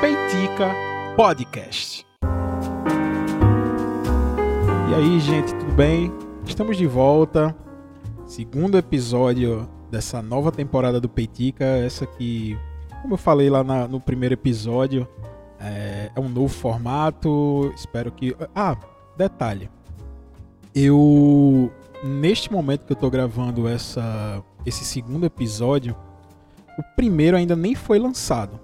Peitica Podcast. E aí, gente, tudo bem? Estamos de volta. Segundo episódio dessa nova temporada do Peitica. Essa que, como eu falei lá na, no primeiro episódio, é, é um novo formato. Espero que. Ah, detalhe. Eu. Neste momento que eu tô gravando essa, esse segundo episódio, o primeiro ainda nem foi lançado.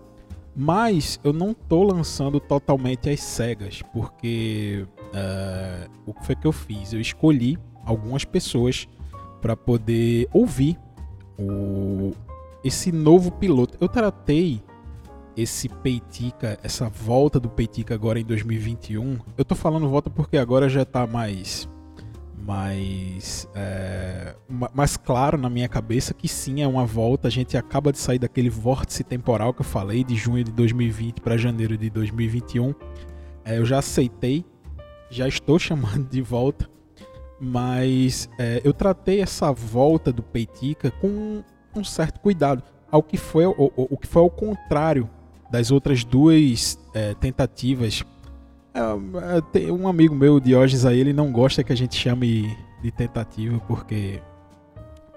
Mas eu não tô lançando totalmente as cegas, porque uh, o que foi que eu fiz? Eu escolhi algumas pessoas para poder ouvir o, esse novo piloto. Eu tratei esse Peitica, essa volta do Peitica agora em 2021. Eu tô falando volta porque agora já tá mais mais é, mais claro na minha cabeça que sim é uma volta. A gente acaba de sair daquele vórtice temporal que eu falei de junho de 2020 para janeiro de 2021. É, eu já aceitei, já estou chamando de volta, mas é, eu tratei essa volta do Peitica com um certo cuidado, ao que foi o, o, o que foi ao contrário das outras duas é, tentativas. É, é um amigo meu, Diógenes, aí, ele não gosta que a gente chame de tentativa, porque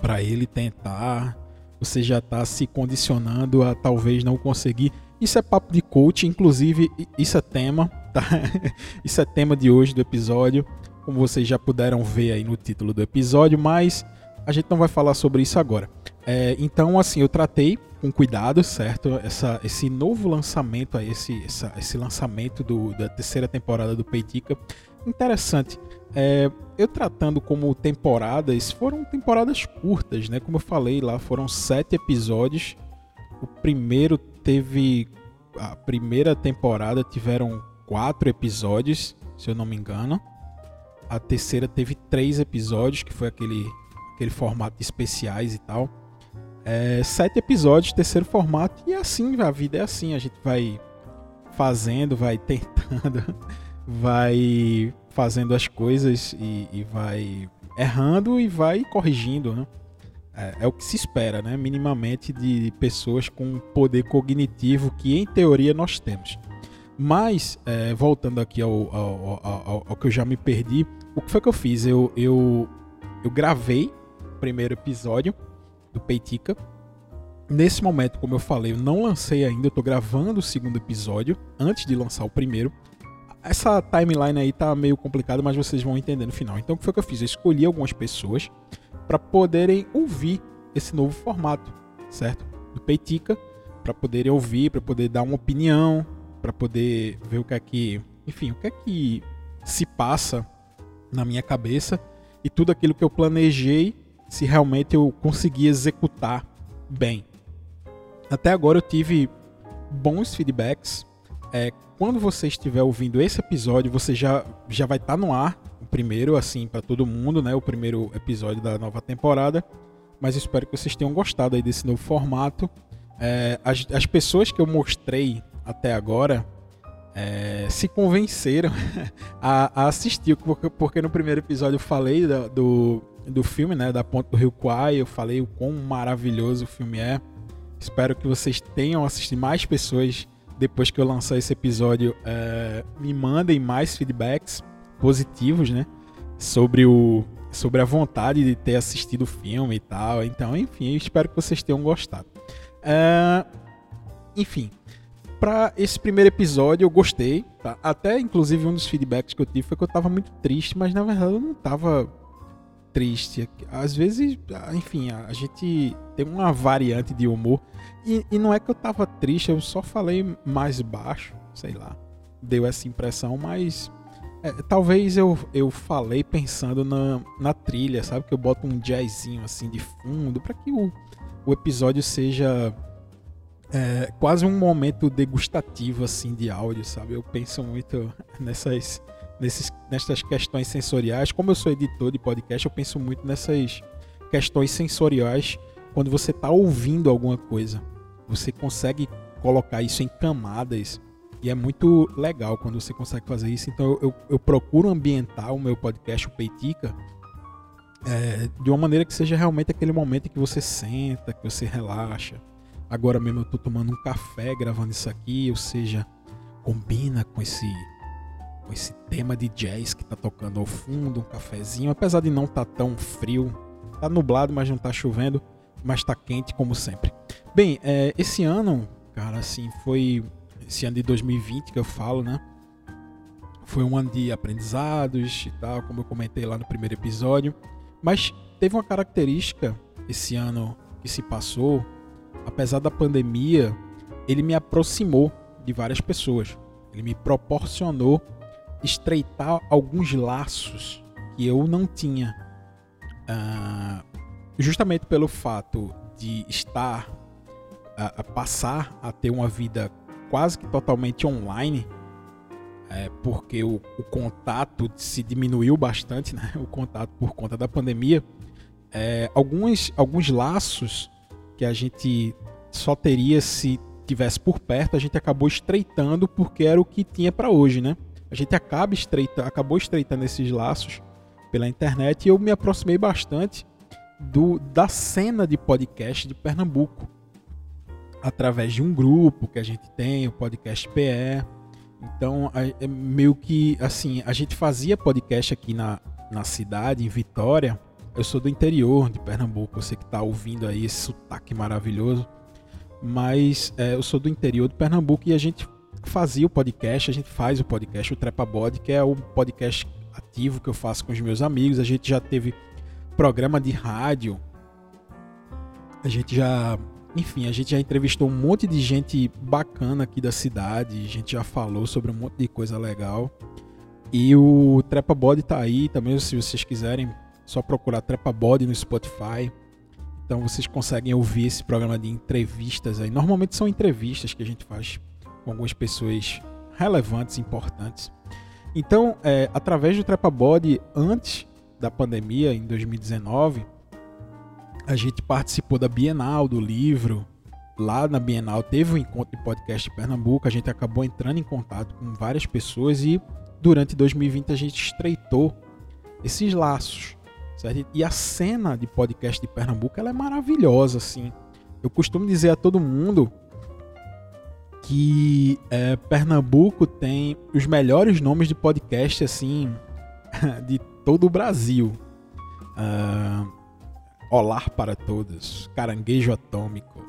para ele tentar, você já está se condicionando a talvez não conseguir. Isso é papo de coach, inclusive isso é tema, tá? isso é tema de hoje do episódio, como vocês já puderam ver aí no título do episódio, mas a gente não vai falar sobre isso agora. É, então, assim, eu tratei com cuidado, certo? Essa, esse novo lançamento, esse, essa, esse lançamento do, da terceira temporada do Peitica. Interessante. É, eu tratando como temporadas, foram temporadas curtas, né? Como eu falei lá, foram sete episódios. O primeiro teve. A primeira temporada tiveram quatro episódios, se eu não me engano. A terceira teve três episódios, que foi aquele, aquele formato de especiais e tal. É, sete episódios, terceiro formato, e é assim, a vida é assim, a gente vai fazendo, vai tentando, vai fazendo as coisas e, e vai errando e vai corrigindo, né? É, é, o que se espera, né? Minimamente de pessoas com poder cognitivo que, em teoria, nós temos. Mas, é, voltando aqui ao, ao, ao, ao, que eu já me perdi, o que foi que eu fiz? Eu, eu, eu gravei o primeiro episódio do Peitica. Nesse momento, como eu falei, eu não lancei ainda, eu tô gravando o segundo episódio antes de lançar o primeiro. Essa timeline aí tá meio complicada, mas vocês vão entender no final. Então, o que foi que eu fiz? Eu escolhi algumas pessoas para poderem ouvir esse novo formato, certo? Do Peitica, para poderem ouvir, para poder dar uma opinião, para poder ver o que é que, enfim, o que é que se passa na minha cabeça e tudo aquilo que eu planejei se realmente eu consegui executar bem. Até agora eu tive bons feedbacks. É, quando você estiver ouvindo esse episódio, você já, já vai estar tá no ar, o primeiro, assim, para todo mundo, né? O primeiro episódio da nova temporada. Mas espero que vocês tenham gostado aí desse novo formato. É, as, as pessoas que eu mostrei até agora é, se convenceram a, a, assistir, porque, porque no primeiro episódio eu falei do, do do filme, né, da Ponte do Rio Kwai. Eu falei o quão maravilhoso o filme é. Espero que vocês tenham assistido mais pessoas depois que eu lançar esse episódio. É, me mandem mais feedbacks positivos, né, sobre o sobre a vontade de ter assistido o filme e tal. Então, enfim, espero que vocês tenham gostado. É, enfim, para esse primeiro episódio eu gostei. Tá? Até, inclusive, um dos feedbacks que eu tive foi que eu tava muito triste, mas na verdade eu não tava triste. Às vezes, enfim, a gente tem uma variante de humor. E, e, não é que eu tava triste, eu só falei mais baixo, sei lá. Deu essa impressão, mas. É, talvez eu, eu falei pensando na, na trilha, sabe? Que eu boto um jazzinho assim de fundo para que o, o episódio seja é, quase um momento degustativo assim de áudio, sabe? Eu penso muito nessas nesses, nessas questões sensoriais. Como eu sou editor de podcast, eu penso muito nessas questões sensoriais quando você está ouvindo alguma coisa. Você consegue colocar isso em camadas e é muito legal quando você consegue fazer isso. Então eu, eu, procuro ambientar o meu podcast, o Peitica, é, de uma maneira que seja realmente aquele momento em que você senta, que você relaxa. Agora mesmo eu tô tomando um café gravando isso aqui, ou seja, combina com esse com esse tema de jazz que tá tocando ao fundo, um cafezinho, apesar de não tá tão frio, tá nublado, mas não tá chovendo, mas tá quente como sempre. Bem, é, esse ano, cara, assim, foi esse ano de 2020 que eu falo, né? Foi um ano de aprendizados e tal, como eu comentei lá no primeiro episódio. Mas teve uma característica esse ano que se passou, apesar da pandemia, ele me aproximou de várias pessoas. Ele me proporcionou estreitar alguns laços que eu não tinha. Uh, justamente pelo fato de estar a, a, passar a ter uma vida quase que totalmente online, é, porque o, o, contato se diminuiu bastante, né? o contato por conta da pandemia. É, alguns, alguns laços que a gente só teria se tivesse por perto, a gente acabou estreitando porque era o que tinha para hoje, né? A gente acaba estreita, acabou estreitando esses laços pela internet e eu me aproximei bastante do, da cena de podcast de Pernambuco através de um grupo que a gente tem, o podcast PE. Então, é meio que assim, a gente fazia podcast aqui na, na cidade, em Vitória. Eu sou do interior de Pernambuco, você que está ouvindo aí esse sotaque maravilhoso. Mas é, eu sou do interior de Pernambuco e a gente fazia o podcast, a gente faz o podcast, o Trepa Body, que é o podcast ativo que eu faço com os meus amigos. A gente já teve programa de rádio. A gente já enfim, a gente já entrevistou um monte de gente bacana aqui da cidade, a gente já falou sobre um monte de coisa legal. E o Trepa Body tá aí também, se vocês quiserem, só procurar Trepa Body no Spotify. Então vocês conseguem ouvir esse programa de entrevistas aí. Normalmente são entrevistas que a gente faz com algumas pessoas relevantes, importantes. Então, é, através do Trepa Body, antes da pandemia, em 2019, a gente participou da Bienal do livro. Lá na Bienal teve um encontro de podcast em Pernambuco. A gente acabou entrando em contato com várias pessoas e durante 2020 a gente estreitou esses laços. Certo? E a cena de podcast de Pernambuco ela é maravilhosa, assim. Eu costumo dizer a todo mundo que é, Pernambuco tem os melhores nomes de podcast assim de todo o Brasil. Uh, Olar para Todos, Caranguejo Atômico,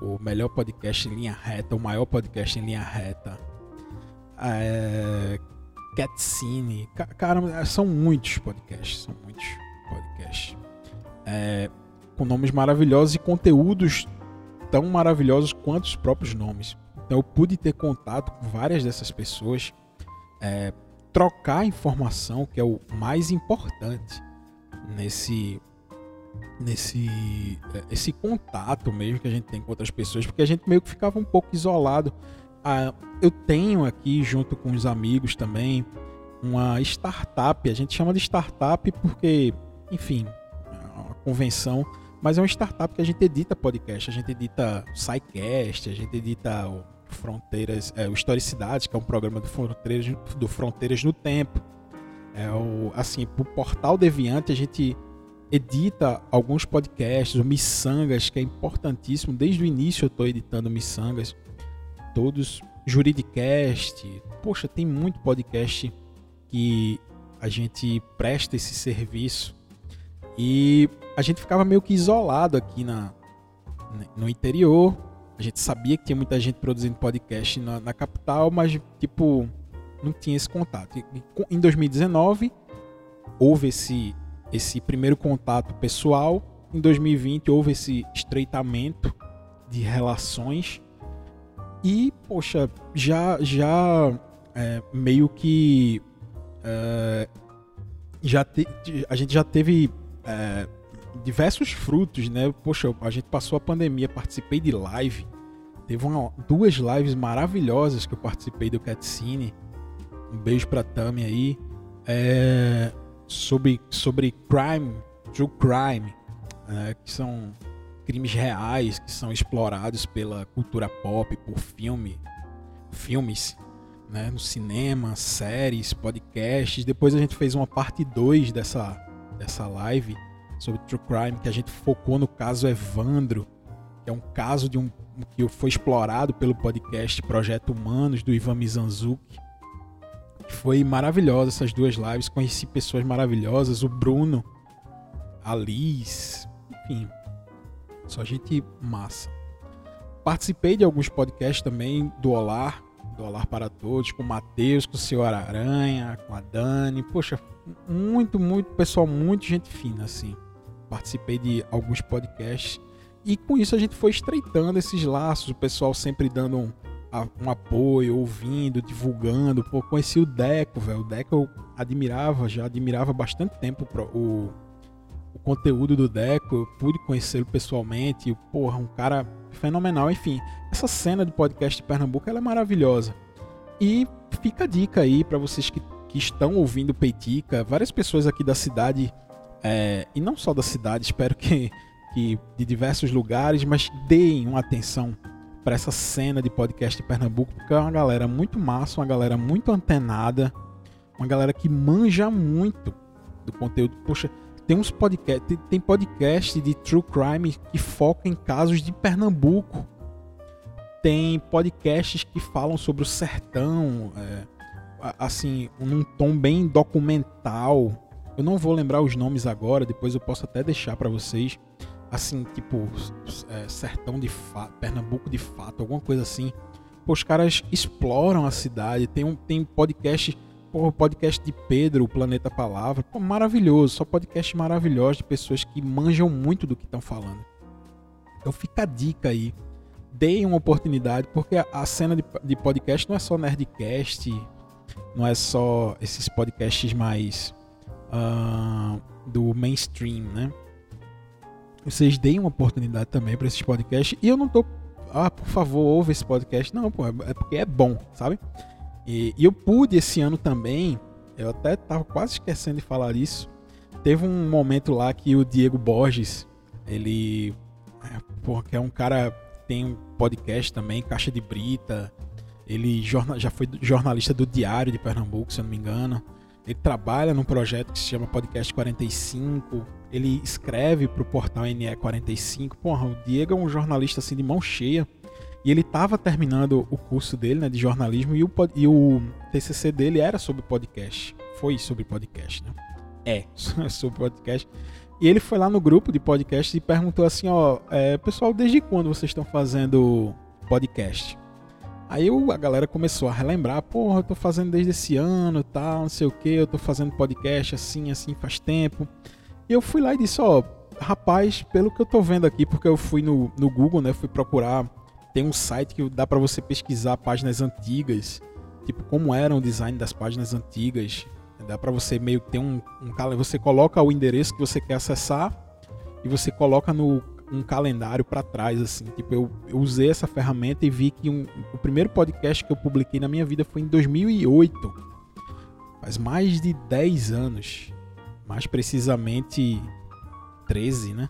uh, o melhor podcast em linha reta, o maior podcast em linha reta, uh, Catscene, cara, são muitos podcasts, são muitos podcasts, uh, com nomes maravilhosos e conteúdos tão maravilhosos quanto os próprios nomes. Então eu pude ter contato com várias dessas pessoas, é, trocar informação, que é o mais importante nesse nesse é, esse contato mesmo que a gente tem com outras pessoas, porque a gente meio que ficava um pouco isolado. Ah, eu tenho aqui junto com os amigos também uma startup, a gente chama de startup porque, enfim, é uma convenção, mas é uma startup que a gente edita podcast, a gente edita SciCast, a gente edita o Fronteiras, é, o Historicidade, que é um programa do Fronteiras, do Fronteiras no Tempo. É o, assim, pro Portal Deviante a gente edita alguns podcasts, o Missangas, que é importantíssimo. Desde o início eu estou editando Missangas. Todos, Juridicast. Poxa, tem muito podcast que a gente presta esse serviço. E a gente ficava meio que isolado aqui na, no interior. A gente sabia que tinha muita gente produzindo podcast na, na capital, mas tipo, não tinha esse contato. Em 2019, houve esse, esse primeiro contato pessoal. Em 2020, houve esse estreitamento de relações. E, poxa, já, já é, meio que. É, já te, a gente já teve é, diversos frutos, né? Poxa, a gente passou a pandemia, participei de live. Teve uma, duas lives maravilhosas que eu participei do Catscene um beijo pra Tami aí. É, sobre, sobre crime, true crime, é, que são crimes reais que são explorados pela cultura pop, por filme, filmes, né, no cinema, séries, podcasts. Depois a gente fez uma parte 2 dessa, dessa live sobre true crime, que a gente focou no caso Evandro, que é um caso de um que foi explorado pelo podcast Projeto Humanos do Ivan Mizanzuki. Foi maravilhosa essas duas lives, conheci pessoas maravilhosas, o Bruno, a Liz, enfim, só gente massa. Participei de alguns podcasts também do Olar, do Olar para Todos, com o Matheus, com o Senhor Aranha, com a Dani. Poxa, muito, muito, pessoal, muito gente fina, assim. Participei de alguns podcasts e com isso a gente foi estreitando esses laços, o pessoal sempre dando um, um apoio, ouvindo, divulgando. Pô, conheci o Deco, velho. O Deco eu admirava, já admirava bastante tempo o, o conteúdo do Deco. Eu pude conhecê-lo pessoalmente. E, porra, um cara fenomenal. Enfim, essa cena de podcast de Pernambuco ela é maravilhosa. E fica a dica aí para vocês que, que estão ouvindo Peitica. Várias pessoas aqui da cidade, é, e não só da cidade, espero que que de diversos lugares, mas deem uma atenção para essa cena de podcast de Pernambuco, porque é uma galera muito massa, uma galera muito antenada, uma galera que manja muito do conteúdo. Poxa, tem uns podcast, tem podcast de true crime que foca em casos de Pernambuco. Tem podcasts que falam sobre o sertão, é, assim, num tom bem documental. Eu não vou lembrar os nomes agora, depois eu posso até deixar para vocês assim, tipo, é, sertão de fato, Pernambuco de fato, alguma coisa assim. Pô, os caras exploram a cidade. Tem um tem podcast, pô, podcast de Pedro, o Planeta Palavra. Pô, maravilhoso, só podcast maravilhoso de pessoas que manjam muito do que estão falando. Então fica a dica aí. Deem uma oportunidade, porque a, cena de, de podcast não é só Nerdcast, não é só esses podcasts mais uh, do mainstream, né? vocês deem uma oportunidade também para esses podcasts. E eu não tô, ah, por favor, ouve esse podcast. Não, pô, é porque é bom, sabe? E, e eu pude esse ano também, eu até tava quase esquecendo de falar isso. Teve um momento lá que o Diego Borges, ele, é, porra, que é um cara tem um podcast também, Caixa de Brita. Ele já foi jornalista do Diário de Pernambuco, se eu não me engano. Ele trabalha num projeto que se chama Podcast 45 ele escreve para o portal NE45. Porra, o Diego é um jornalista assim de mão cheia. E ele estava terminando o curso dele, né, de jornalismo, e o, e o TCC dele era sobre podcast. Foi sobre podcast, né? É, sobre podcast. E ele foi lá no grupo de podcast e perguntou assim, ó, é, pessoal, desde quando vocês estão fazendo podcast? Aí a galera começou a relembrar, porra, eu tô fazendo desde esse ano, tal, não sei o que, eu tô fazendo podcast assim, assim, faz tempo. E eu fui lá e disse, ó, rapaz, pelo que eu tô vendo aqui, porque eu fui no, no Google, né, fui procurar, tem um site que dá para você pesquisar páginas antigas, tipo como era o design das páginas antigas. Dá para você meio que ter um, um você coloca o endereço que você quer acessar e você coloca no um calendário para trás assim. Tipo, eu, eu, usei essa ferramenta e vi que um, o primeiro podcast que eu publiquei na minha vida foi em 2008. Faz mais de 10 anos mais precisamente 13, né?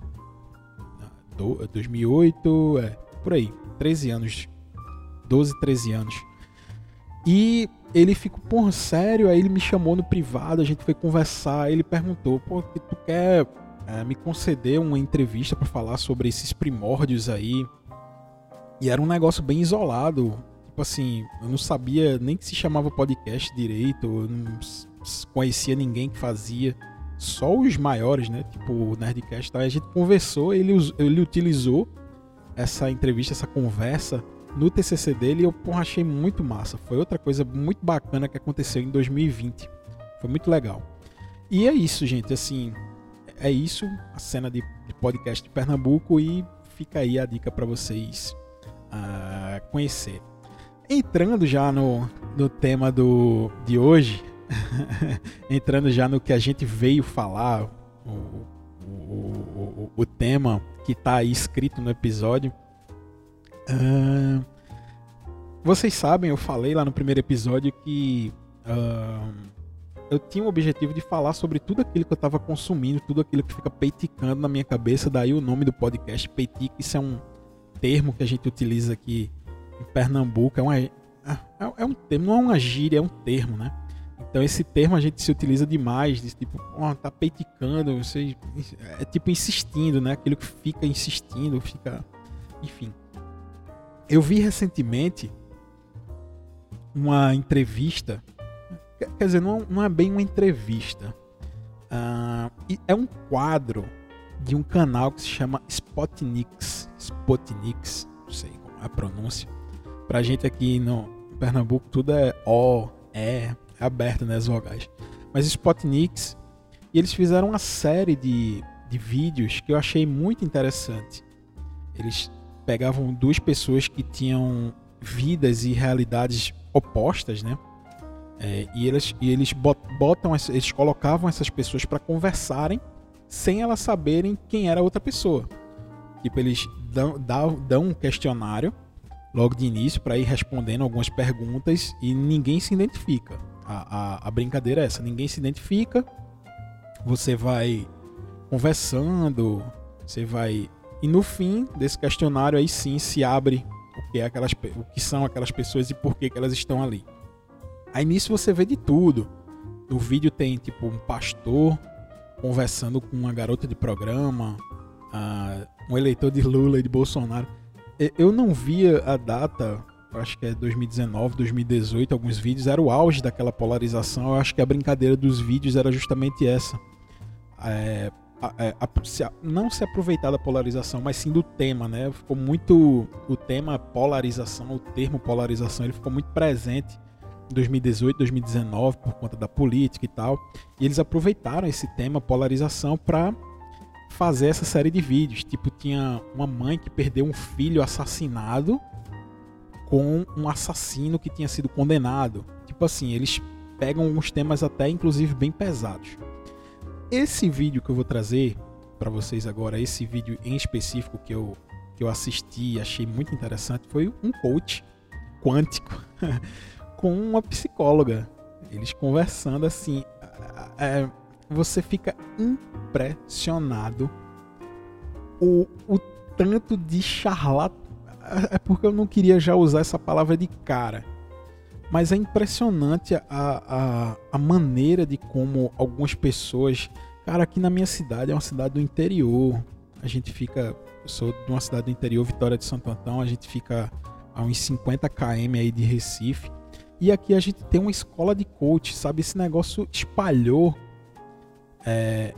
2008, é, por aí, 13 anos, 12, 13 anos. E ele ficou, porra, sério? Aí ele me chamou no privado, a gente foi conversar, ele perguntou, pô, tu quer é, me conceder uma entrevista para falar sobre esses primórdios aí? E era um negócio bem isolado, tipo assim, eu não sabia nem que se chamava podcast direito, eu não conhecia ninguém que fazia só os maiores, né? Tipo o Nerdcast, tá? a gente conversou, ele, ele utilizou essa entrevista, essa conversa no TCC dele e eu porra, achei muito massa. Foi outra coisa muito bacana que aconteceu em 2020. Foi muito legal. E é isso, gente. Assim, é isso. A cena de, de podcast de Pernambuco e fica aí a dica para vocês uh, conhecer. Entrando já no, no tema do, de hoje, entrando já no que a gente veio falar, o, o, o, o tema que está aí escrito no episódio. Uh, vocês sabem, eu falei lá no primeiro episódio que uh, eu tinha o objetivo de falar sobre tudo aquilo que eu estava consumindo, tudo aquilo que fica peiticando na minha cabeça. Daí o nome do podcast, peitica, isso é um termo que a gente utiliza aqui em Pernambuco. É, uma, é, é um termo, não é uma gíria, é um termo, né? Então esse termo a gente se utiliza demais, de tipo, oh, tá peiticando, você é tipo insistindo, né? Aquilo que fica insistindo, fica enfim. Eu vi recentemente uma entrevista, quer dizer, não, não é bem uma entrevista, uh, é um quadro de um canal que se chama Spotnix, Spotnix, não sei como é a pronúncia. Pra gente aqui no Pernambuco tudo é O, E, é aberto, né, as vogais. Mas Spotnix, e eles fizeram uma série de, de vídeos que eu achei muito interessante. Eles pegavam duas pessoas que tinham vidas e realidades opostas, né? É, e eles, e eles botam, eles colocavam essas pessoas para conversarem sem elas saberem quem era a outra pessoa. Tipo, eles dão, dão, dão um questionário logo de início para ir respondendo algumas perguntas e ninguém se identifica. A, a, a brincadeira é essa: ninguém se identifica, você vai conversando, você vai. E no fim desse questionário aí sim se abre o que, é aquelas, o que são aquelas pessoas e por que, que elas estão ali. Aí nisso você vê de tudo. No vídeo tem tipo um pastor conversando com uma garota de programa, uh, um eleitor de Lula e de Bolsonaro. Eu não via a data, acho que é 2019, 2018, alguns vídeos, era o auge daquela polarização. Eu acho que a brincadeira dos vídeos era justamente essa. É, a, a, se, não se aproveitar da polarização, mas sim do tema, né? Ficou muito o tema polarização, o termo polarização, ele ficou muito presente 2018, 2019 por conta da política e tal. E eles aproveitaram esse tema polarização para fazer essa série de vídeos. Tipo, tinha uma mãe que perdeu um filho assassinado com um assassino que tinha sido condenado. Tipo assim, eles pegam uns temas até inclusive bem pesados. Esse vídeo que eu vou trazer para vocês agora, esse vídeo em específico que eu, que eu assisti e achei muito interessante, foi um coach quântico com uma psicóloga. Eles conversando assim. É, você fica impressionado o, o tanto de charlatão. É porque eu não queria já usar essa palavra de cara mas é impressionante a, a, a maneira de como algumas pessoas. Cara, aqui na minha cidade é uma cidade do interior. A gente fica. Eu sou de uma cidade do interior, Vitória de Santo Antão. A gente fica a uns 50 km aí de Recife. E aqui a gente tem uma escola de coach, sabe? Esse negócio espalhou. É,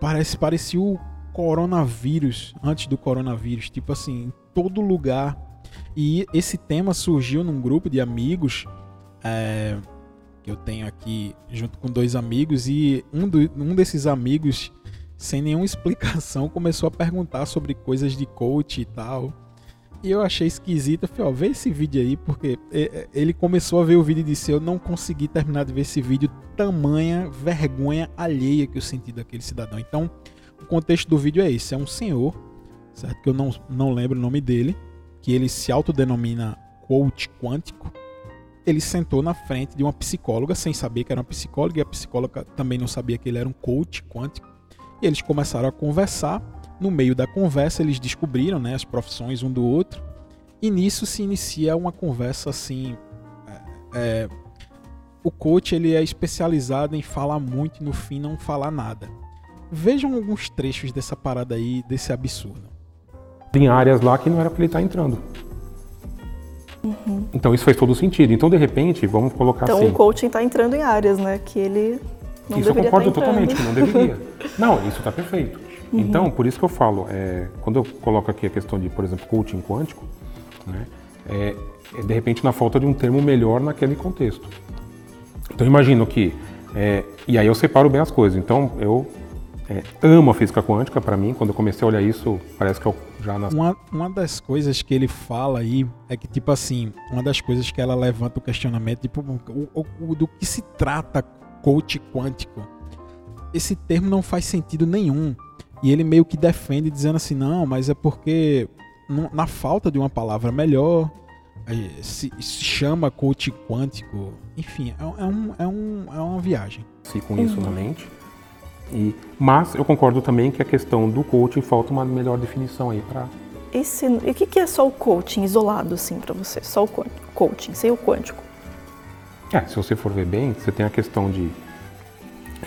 parece parecia o coronavírus antes do coronavírus. Tipo assim, em todo lugar e esse tema surgiu num grupo de amigos é, que eu tenho aqui junto com dois amigos e um, do, um desses amigos, sem nenhuma explicação, começou a perguntar sobre coisas de coach e tal. E eu achei esquisito. Eu falei, ó, vê esse vídeo aí, porque ele começou a ver o vídeo e disse: Eu não consegui terminar de ver esse vídeo, tamanha vergonha alheia que eu senti daquele cidadão. Então, o contexto do vídeo é esse: é um senhor, certo? Que eu não, não lembro o nome dele, que ele se autodenomina coach quântico, ele sentou na frente de uma psicóloga sem saber que era uma psicóloga e a psicóloga também não sabia que ele era um coach quântico. E eles começaram a conversar. No meio da conversa, eles descobriram né, as profissões um do outro. E nisso se inicia uma conversa assim. É, é, o coach ele é especializado em falar muito e no fim não falar nada. Vejam alguns trechos dessa parada aí, desse absurdo em áreas lá que não era para ele estar tá entrando. Uhum. Então isso faz todo sentido. Então, de repente, vamos colocar então, assim. Então o coaching está entrando em áreas, né? Que ele não isso eu concordo tá totalmente, que não deveria. não, isso está perfeito. Uhum. Então, por isso que eu falo, é, quando eu coloco aqui a questão de, por exemplo, coaching quântico, né, é, é de repente na falta de um termo melhor naquele contexto. Então, imagino que, é, e aí eu separo bem as coisas. Então, eu é, amo a física quântica para mim. Quando eu comecei a olhar isso, parece que eu já nasci. Uma, uma das coisas que ele fala aí é que, tipo assim, uma das coisas que ela levanta o questionamento, tipo, o, o, do que se trata coach quântico. Esse termo não faz sentido nenhum. E ele meio que defende, dizendo assim: não, mas é porque na falta de uma palavra melhor, se, se chama coach quântico. Enfim, é, é, um, é, um, é uma viagem. Se com isso na mente. E, mas eu concordo também que a questão do coaching falta uma melhor definição aí para. Esse, e o que é só o coaching isolado assim para você? Só o coaching, sem o quântico? É, se você for ver bem, você tem a questão de.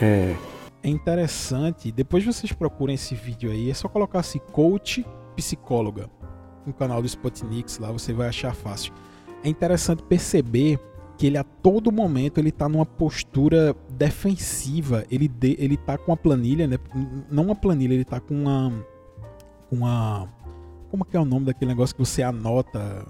É, é interessante. Depois vocês procurem esse vídeo aí. É só colocar assim: coach psicóloga. no canal do Spotnix, lá você vai achar fácil. É interessante perceber que ele a todo momento ele tá numa postura defensiva. Ele, de, ele tá com a planilha, né? Não uma planilha, ele tá com uma. uma. Como que é o nome daquele negócio que você anota?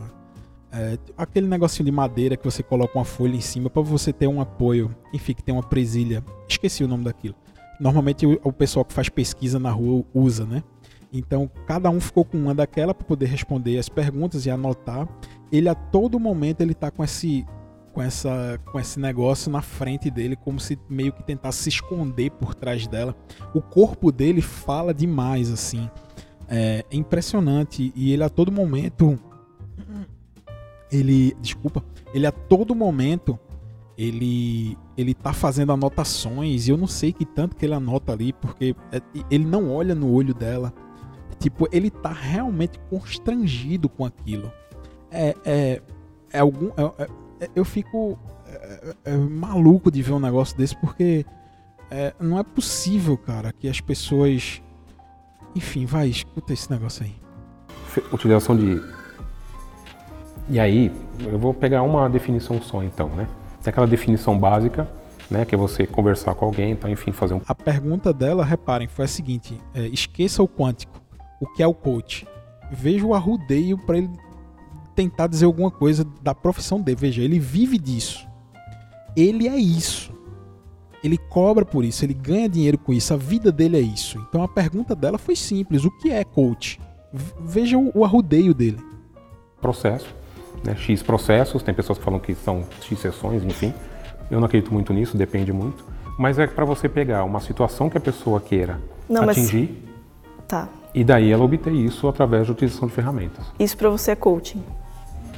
É, aquele negocinho de madeira que você coloca uma folha em cima para você ter um apoio. Enfim, que tem uma presilha. Esqueci o nome daquilo. Normalmente o, pessoal que faz pesquisa na rua usa, né? Então, cada um ficou com uma daquela para poder responder as perguntas e anotar. Ele a todo momento ele tá com esse com essa com esse negócio na frente dele, como se meio que tentasse se esconder por trás dela. O corpo dele fala demais assim. É, é impressionante e ele a todo momento ele, desculpa, ele a todo momento ele ele tá fazendo anotações e eu não sei que tanto que ele anota ali porque é, ele não olha no olho dela. Tipo, ele tá realmente constrangido com aquilo. É, é, é algum. É, é, eu fico é, é, maluco de ver um negócio desse porque não é possível, cara, que as pessoas. Enfim, vai, escuta esse negócio aí. Utilização de. E aí, eu vou pegar uma definição só então, né? Tem aquela definição básica, né? Que é você conversar com alguém, então, enfim, fazer um. A pergunta dela, reparem, foi a seguinte: esqueça o quântico o que é o coach. Veja o arrudeio para ele tentar dizer alguma coisa da profissão dele. Veja, ele vive disso. Ele é isso. Ele cobra por isso, ele ganha dinheiro com isso, a vida dele é isso. Então a pergunta dela foi simples: o que é coach? Veja o arrudeio dele. Processo, né? X processos, tem pessoas que falam que são X sessões, enfim. Eu não acredito muito nisso, depende muito. Mas é para você pegar uma situação que a pessoa queira não, atingir. Mas... Tá. E daí ela obter isso através da utilização de ferramentas. Isso para você é coaching?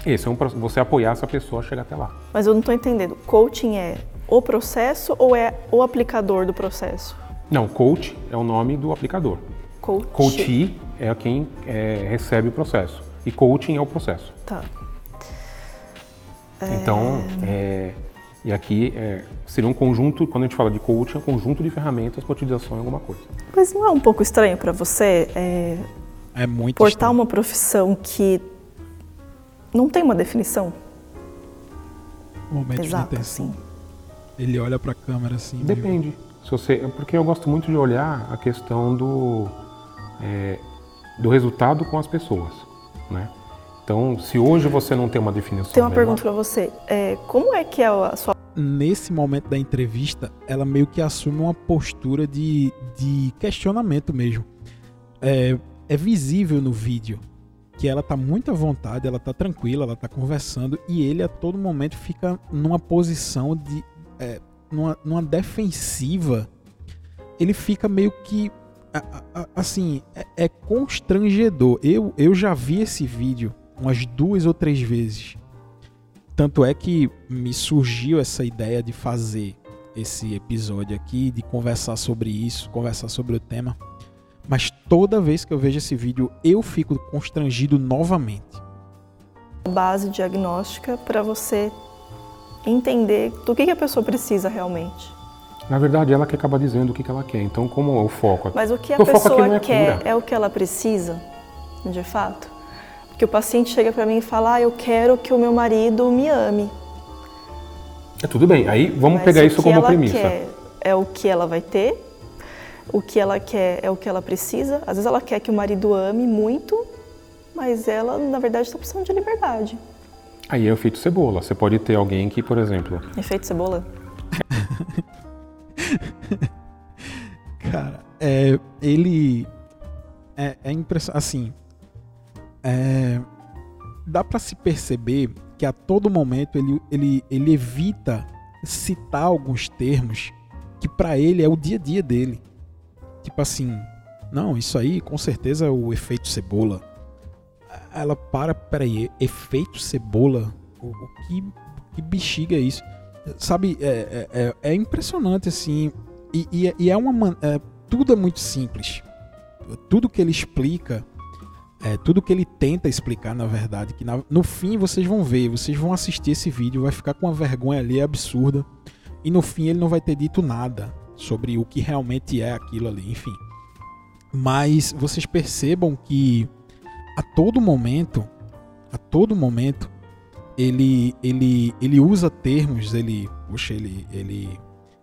Esse é um você apoiar essa pessoa a chegar até lá. Mas eu não estou entendendo. Coaching é o processo ou é o aplicador do processo? Não, coach é o nome do aplicador. Coach. Coachee é quem é, recebe o processo. E coaching é o processo. Tá. Então, é, e aqui é, seria um conjunto, quando a gente fala de coaching, é um conjunto de ferramentas para utilização em alguma coisa. Mas não é um pouco estranho para você é, é muito portar estranho. uma profissão que não tem uma definição? Momento Exato, de sim. Ele olha para a câmera assim. Depende. Meio... Se você, porque eu gosto muito de olhar a questão do é, do resultado com as pessoas, né? Então, se hoje você não tem uma definição. Tem uma melhor, pergunta para você. É, como é que é a sua. Nesse momento da entrevista, ela meio que assume uma postura de, de questionamento mesmo. É, é visível no vídeo que ela tá muito à vontade, ela tá tranquila, ela tá conversando e ele a todo momento fica numa posição de. É, numa, numa defensiva. Ele fica meio que assim, é, é, constrangedor. Eu, eu já vi esse vídeo umas duas ou três vezes. Tanto é que me surgiu essa ideia de fazer esse episódio aqui, de conversar sobre isso, conversar sobre o tema. Mas toda vez que eu vejo esse vídeo, eu fico constrangido novamente. Base diagnóstica para você entender do que, a pessoa precisa realmente. Na verdade, ela que acaba dizendo o que, ela quer. Então, como é o foco? Mas o que a pessoa é quer cura. é o que ela precisa, de fato? Que o paciente chega para mim e fala: ah, eu quero que o meu marido me ame. É tudo bem. Aí vamos Mas pegar isso como premissa. Quer é o que ela vai ter. O que ela quer é o que ela precisa. Às vezes ela quer que o marido ame muito, mas ela, na verdade, está precisando de liberdade. Aí é o efeito cebola. Você pode ter alguém que, por exemplo. Efeito cebola? Cara, é, ele. É, é impressionante. Assim, é, dá para se perceber que a todo momento ele, ele, ele evita citar alguns termos que para ele é o dia a dia dele. Tipo assim, não, isso aí com certeza é o efeito cebola. Ela para, peraí, efeito cebola? O, o que, que bexiga é isso? Sabe, é, é, é, é impressionante assim. E, e, e é uma. É, tudo é muito simples. Tudo que ele explica é, tudo que ele tenta explicar, na verdade, que na, no fim vocês vão ver, vocês vão assistir esse vídeo, vai ficar com uma vergonha ali absurda, e no fim ele não vai ter dito nada sobre o que realmente é aquilo ali, enfim. Mas vocês percebam que a todo momento, a todo momento, ele, ele, ele usa termos, ele, puxa, ele, ele,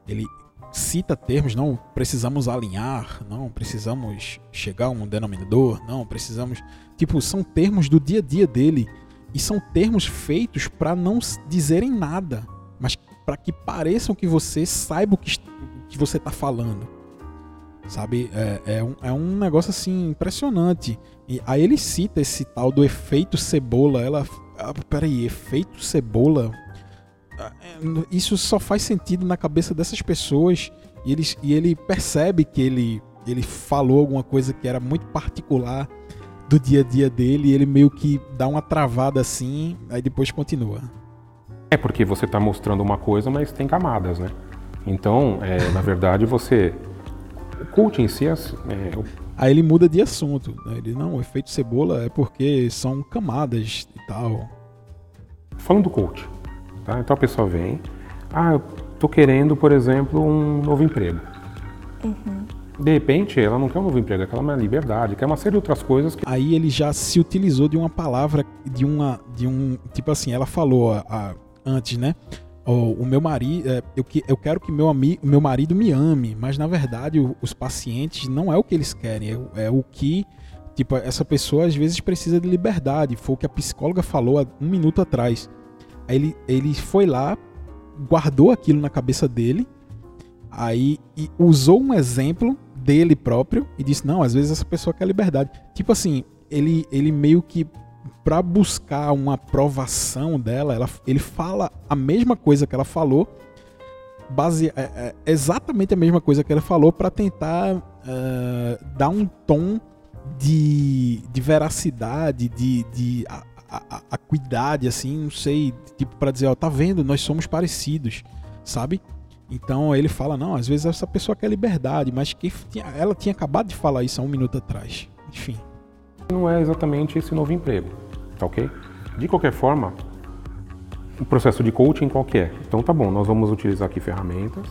ele cita termos, não precisamos alinhar, não precisamos chegar a um denominador, não precisamos, tipo, são termos do dia a dia dele e são termos feitos para não dizerem nada, mas para que pareçam que você saiba o que, que você está falando. Sabe? É, é, um, é um negócio assim impressionante. E aí ele cita esse tal do efeito cebola. Ela. Ah, peraí, efeito cebola? Isso só faz sentido na cabeça dessas pessoas. E, eles, e ele percebe que ele, ele falou alguma coisa que era muito particular do dia a dia dele. E ele meio que dá uma travada assim. Aí depois continua. É porque você está mostrando uma coisa, mas tem camadas, né? Então, é, na verdade, você o coaching em si é, é, Aí ele muda de assunto. Né? Ele, não, o efeito cebola é porque são camadas e tal. Falando do coach, tá? Então a pessoa vem, ah, eu tô querendo, por exemplo, um novo emprego. Uhum. De repente, ela não quer um novo emprego, ela quer uma liberdade, quer uma série de outras coisas. Que... Aí ele já se utilizou de uma palavra, de uma, de um, tipo assim, ela falou a, a, antes, né? oh, o meu marido, é, eu, eu quero que meu, ami, meu marido me ame, mas na verdade o, os pacientes não é o que eles querem, é, é, o que tipo essa pessoa às vezes precisa de liberdade. Foi o que a psicóloga falou há um minuto atrás. Ele, ele foi lá, guardou aquilo na cabeça dele, aí usou um exemplo dele próprio e disse não, às vezes essa pessoa quer liberdade. Tipo assim, ele, ele meio que para buscar uma aprovação dela, ela, ele fala a mesma coisa que ela falou, base, é, é exatamente a mesma coisa que ela falou para tentar uh, dar um tom de, de veracidade, de, de a, a, acuidade, assim, não sei, tipo para dizer, ó, tá vendo, nós somos parecidos, sabe? Então ele fala, não, às vezes essa pessoa quer liberdade, mas que ela tinha acabado de falar isso há um minuto atrás. Enfim. Não é exatamente esse novo emprego tá ok? De qualquer forma, o processo de coaching qual é? Então tá bom, nós vamos utilizar aqui ferramentas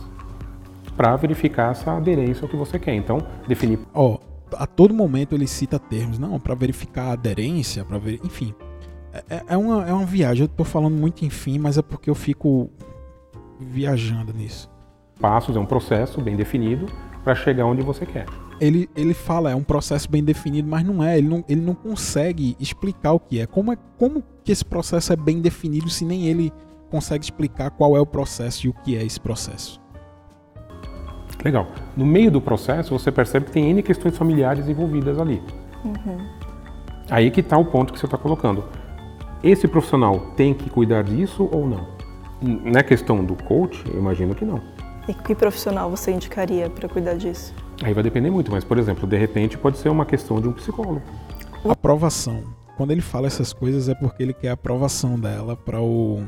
para verificar essa aderência ao que você quer. Então, definir. Ó, oh, a todo momento ele cita termos, não, para verificar a aderência, para ver, enfim. É, é, é, uma, é uma viagem, eu tô falando muito enfim, mas é porque eu fico viajando nisso. Passos é um processo bem definido para chegar onde você quer ele, ele fala, é um processo bem definido, mas não é. Ele não, ele não consegue explicar o que é. Como, é. como que esse processo é bem definido se nem ele consegue explicar qual é o processo e o que é esse processo? Legal. No meio do processo, você percebe que tem N questões familiares envolvidas ali. Uhum. Aí que está o ponto que você está colocando. Esse profissional tem que cuidar disso ou não? Na questão do coach, eu imagino que não. E que profissional você indicaria para cuidar disso? Aí vai depender muito, mas por exemplo, de repente pode ser uma questão de um psicólogo. Aprovação. Quando ele fala essas coisas é porque ele quer a aprovação dela para o.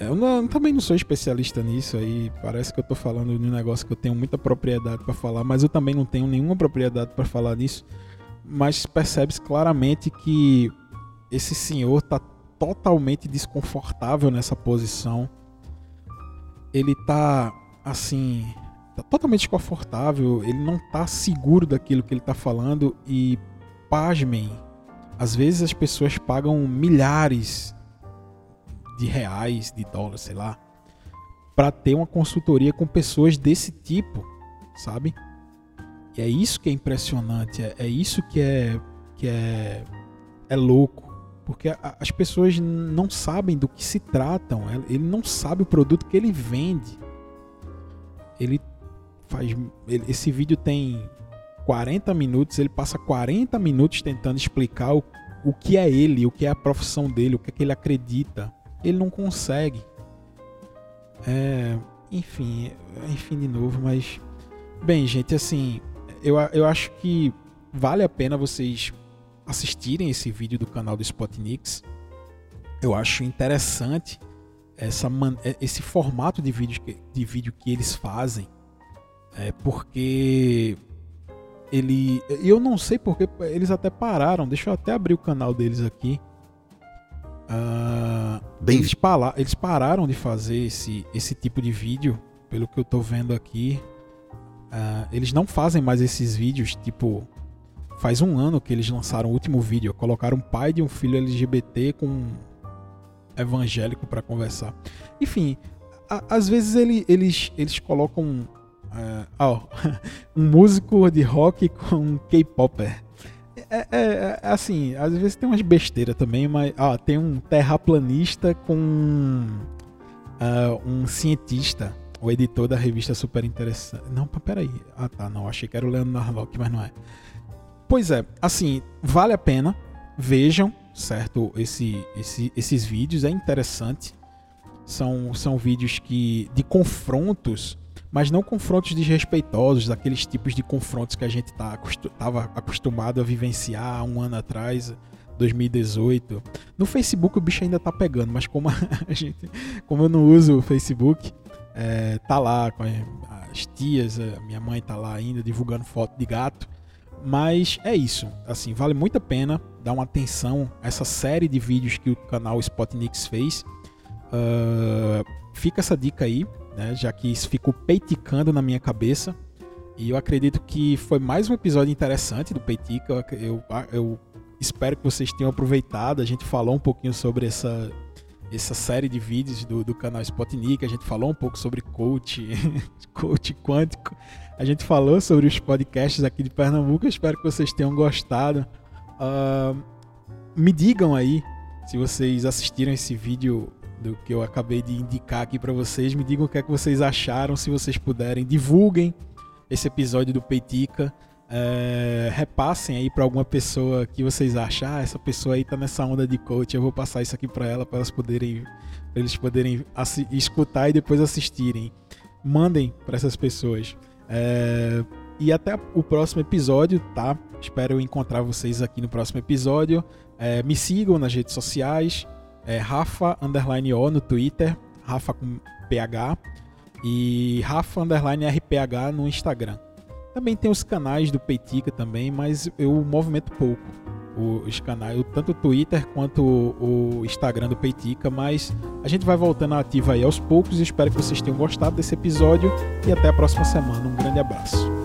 Eu não, também não sou especialista nisso aí. Parece que eu tô falando de um negócio que eu tenho muita propriedade para falar, mas eu também não tenho nenhuma propriedade para falar nisso. Mas percebe-se claramente que esse senhor tá totalmente desconfortável nessa posição. Ele tá assim, tá totalmente confortável, ele não tá seguro daquilo que ele tá falando e pasmem, às vezes as pessoas pagam milhares de reais, de dólares, sei lá, para ter uma consultoria com pessoas desse tipo, sabe? E é isso que é impressionante, é, é isso que é que é é louco, porque a, as pessoas não sabem do que se tratam, ele não sabe o produto que ele vende. Ele faz. Ele, esse vídeo tem 40 minutos, ele passa 40 minutos tentando explicar o, o que é ele, o que é a profissão dele, o que é que ele acredita. Ele não consegue. É, enfim, enfim de novo, mas. Bem, gente, assim, eu, eu acho que vale a pena vocês assistirem esse vídeo do canal do Spotnix. Eu acho interessante essa, esse formato de vídeo, de vídeo que eles fazem. É porque ele. Eu não sei porque eles até pararam. Deixa eu até abrir o canal deles aqui. Uh, eles, pala, eles pararam de fazer esse, esse tipo de vídeo, pelo que eu tô vendo aqui. Uh, eles não fazem mais esses vídeos, tipo, faz um ano que eles lançaram o último vídeo. Colocaram um pai de um filho LGBT com um evangélico para conversar. Enfim, a, às vezes ele, eles, eles colocam uh, oh, um músico de rock com um K-popper. É, é, é, assim, às vezes tem umas besteiras também, mas ah, tem um terraplanista com uh, um cientista, o editor da revista Super Interessante. Não, peraí. Ah tá, não, achei que era o Leandro Narlock, mas não é. Pois é, assim, vale a pena, vejam, certo, esse, esse, esses vídeos, é interessante. São, são vídeos que de confrontos mas não confrontos desrespeitosos, daqueles tipos de confrontos que a gente tá, estava acostumado a vivenciar um ano atrás, 2018. No Facebook o bicho ainda tá pegando, mas como a gente, como eu não uso o Facebook, é, tá lá com as tias, minha mãe tá lá ainda divulgando foto de gato. Mas é isso, assim, vale muito a pena dar uma atenção a essa série de vídeos que o canal Spotnix fez. Uh, fica essa dica aí né? Já que isso ficou peiticando na minha cabeça. E eu acredito que foi mais um episódio interessante do Peitica. Eu, eu espero que vocês tenham aproveitado. A gente falou um pouquinho sobre essa, essa série de vídeos do, do canal Spotnik. A gente falou um pouco sobre coach, coach quântico. A gente falou sobre os podcasts aqui de Pernambuco. Espero que vocês tenham gostado. Uh, me digam aí se vocês assistiram esse vídeo do que eu acabei de indicar aqui para vocês. Me digam o que é que vocês acharam, se vocês puderem, divulguem esse episódio do Peitica. É, repassem aí para alguma pessoa que vocês acham, ah, essa pessoa aí tá nessa onda de coach, eu vou passar isso aqui para ela para elas poderem pra eles poderem escutar e depois assistirem. Mandem para essas pessoas. É, e até o próximo episódio, tá? Espero encontrar vocês aqui no próximo episódio. É, me sigam nas redes sociais é Rafa O no Twitter, Rafa com PH, e Rafa RPH no Instagram. Também tem os canais do Peitica também, mas eu movimento pouco os canais, tanto o Twitter quanto o, Instagram do Peitica, mas a gente vai voltando ativa aí aos poucos. Espero que vocês tenham gostado desse episódio e até a próxima semana. Um grande abraço.